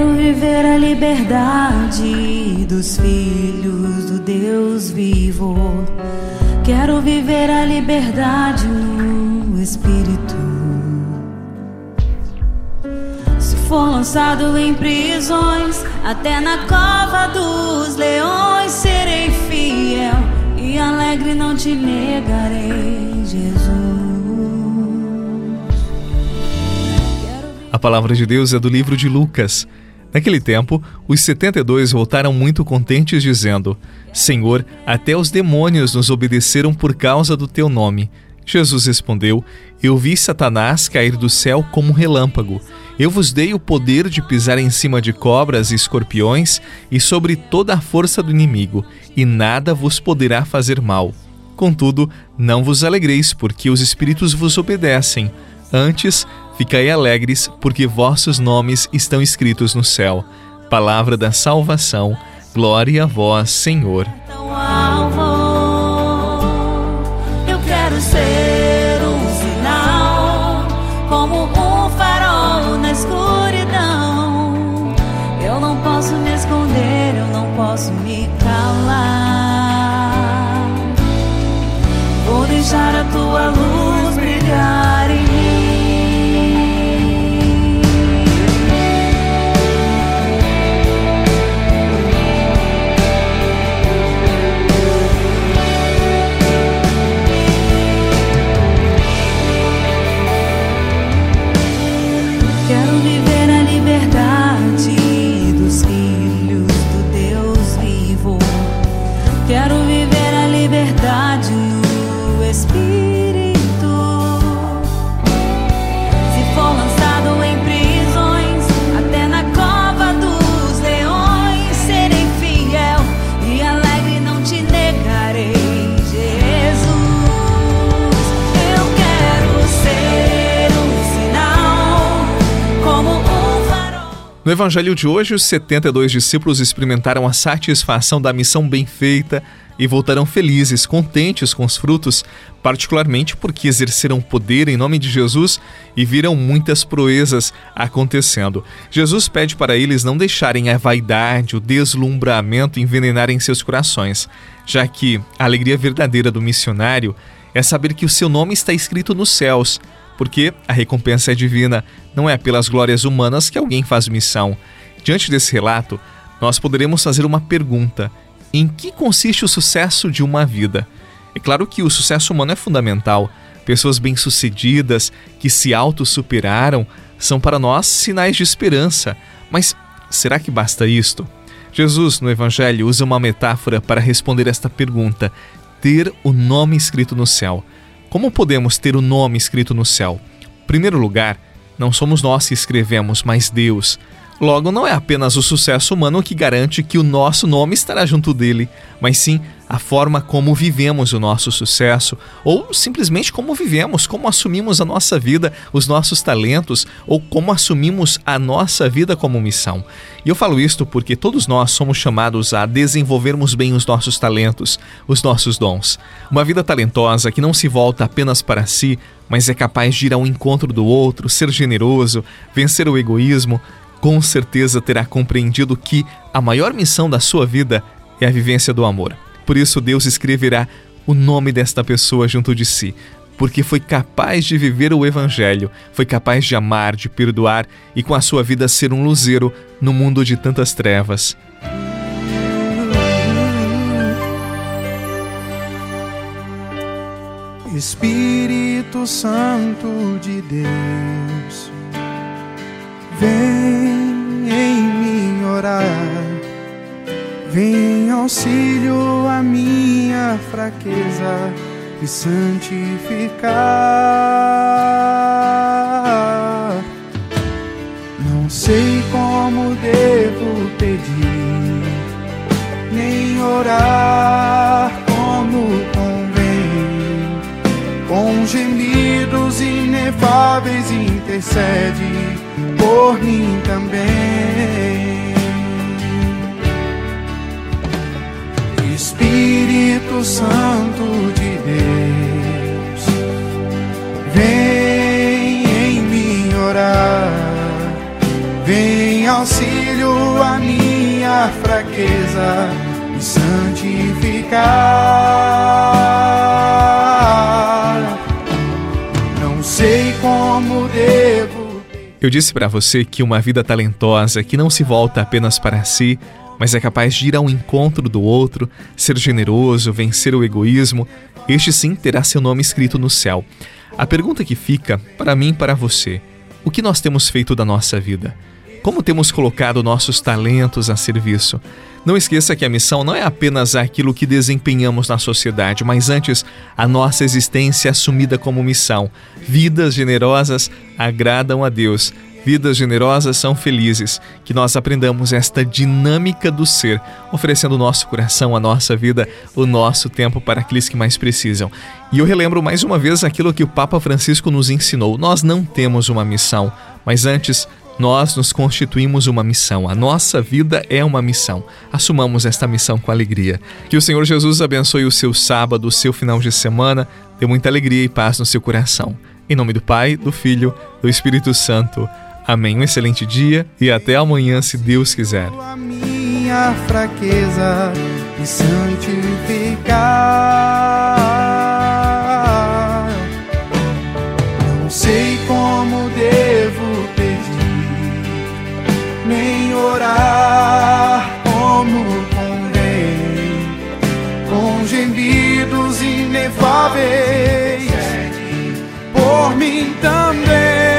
Quero viver a liberdade dos filhos do Deus vivo. Quero viver a liberdade no Espírito. Se for lançado em prisões, até na cova dos leões, serei fiel e alegre não te negarei, Jesus. A palavra de Deus é do livro de Lucas. Naquele tempo, os setenta e dois voltaram muito contentes, dizendo: Senhor, até os demônios nos obedeceram por causa do teu nome. Jesus respondeu: Eu vi Satanás cair do céu como um relâmpago. Eu vos dei o poder de pisar em cima de cobras e escorpiões e sobre toda a força do inimigo, e nada vos poderá fazer mal. Contudo, não vos alegreis, porque os espíritos vos obedecem. Antes, ficai alegres, porque vossos nomes estão escritos no céu. Palavra da salvação. Glória a vós, Senhor. No evangelho de hoje, os 72 discípulos experimentaram a satisfação da missão bem feita e voltaram felizes, contentes com os frutos, particularmente porque exerceram poder em nome de Jesus e viram muitas proezas acontecendo. Jesus pede para eles não deixarem a vaidade, o deslumbramento envenenarem seus corações, já que a alegria verdadeira do missionário é saber que o seu nome está escrito nos céus porque a recompensa é divina, não é pelas glórias humanas que alguém faz missão. Diante desse relato, nós poderemos fazer uma pergunta: em que consiste o sucesso de uma vida? É claro que o sucesso humano é fundamental. Pessoas bem-sucedidas, que se autossuperaram, são para nós sinais de esperança. Mas será que basta isto? Jesus, no Evangelho, usa uma metáfora para responder esta pergunta: ter o nome escrito no céu. Como podemos ter o nome escrito no céu? Em primeiro lugar, não somos nós que escrevemos, mas Deus. Logo, não é apenas o sucesso humano que garante que o nosso nome estará junto dele, mas sim a forma como vivemos o nosso sucesso, ou simplesmente como vivemos, como assumimos a nossa vida, os nossos talentos, ou como assumimos a nossa vida como missão. E eu falo isto porque todos nós somos chamados a desenvolvermos bem os nossos talentos, os nossos dons. Uma vida talentosa que não se volta apenas para si, mas é capaz de ir ao encontro do outro, ser generoso, vencer o egoísmo, com certeza terá compreendido que a maior missão da sua vida é a vivência do amor. Por isso, Deus escreverá o nome desta pessoa junto de si, porque foi capaz de viver o Evangelho, foi capaz de amar, de perdoar e com a sua vida ser um luzeiro no mundo de tantas trevas. Espírito Santo de Deus, vem em mim orar Vem em auxílio a minha fraqueza e santificar. Não sei como devo pedir, nem orar como convém. Com gemidos inefáveis intercede por mim também. Santo de Deus, vem em mim orar, vem auxílio à minha fraqueza e santificar. Não sei como devo. Eu disse para você que uma vida talentosa que não se volta apenas para si, mas é capaz de ir ao encontro do outro, ser generoso, vencer o egoísmo, este sim terá seu nome escrito no céu. A pergunta que fica, para mim e para você, o que nós temos feito da nossa vida? Como temos colocado nossos talentos a serviço? Não esqueça que a missão não é apenas aquilo que desempenhamos na sociedade, mas antes a nossa existência assumida como missão. Vidas generosas agradam a Deus. Vidas generosas são felizes. Que nós aprendamos esta dinâmica do ser, oferecendo o nosso coração, a nossa vida, o nosso tempo para aqueles que mais precisam. E eu relembro mais uma vez aquilo que o Papa Francisco nos ensinou: nós não temos uma missão, mas antes nós nos constituímos uma missão. A nossa vida é uma missão. Assumamos esta missão com alegria. Que o Senhor Jesus abençoe o seu sábado, o seu final de semana. Dê muita alegria e paz no seu coração. Em nome do Pai, do Filho, do Espírito Santo. Amém. Um excelente dia e até amanhã, se Deus quiser. A minha fraqueza e santificar. Não sei como devo nem orar como convém, com gemidos inefáveis, por mim também,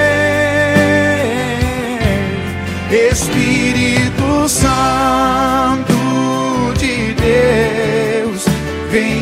Espírito Santo de Deus, vem.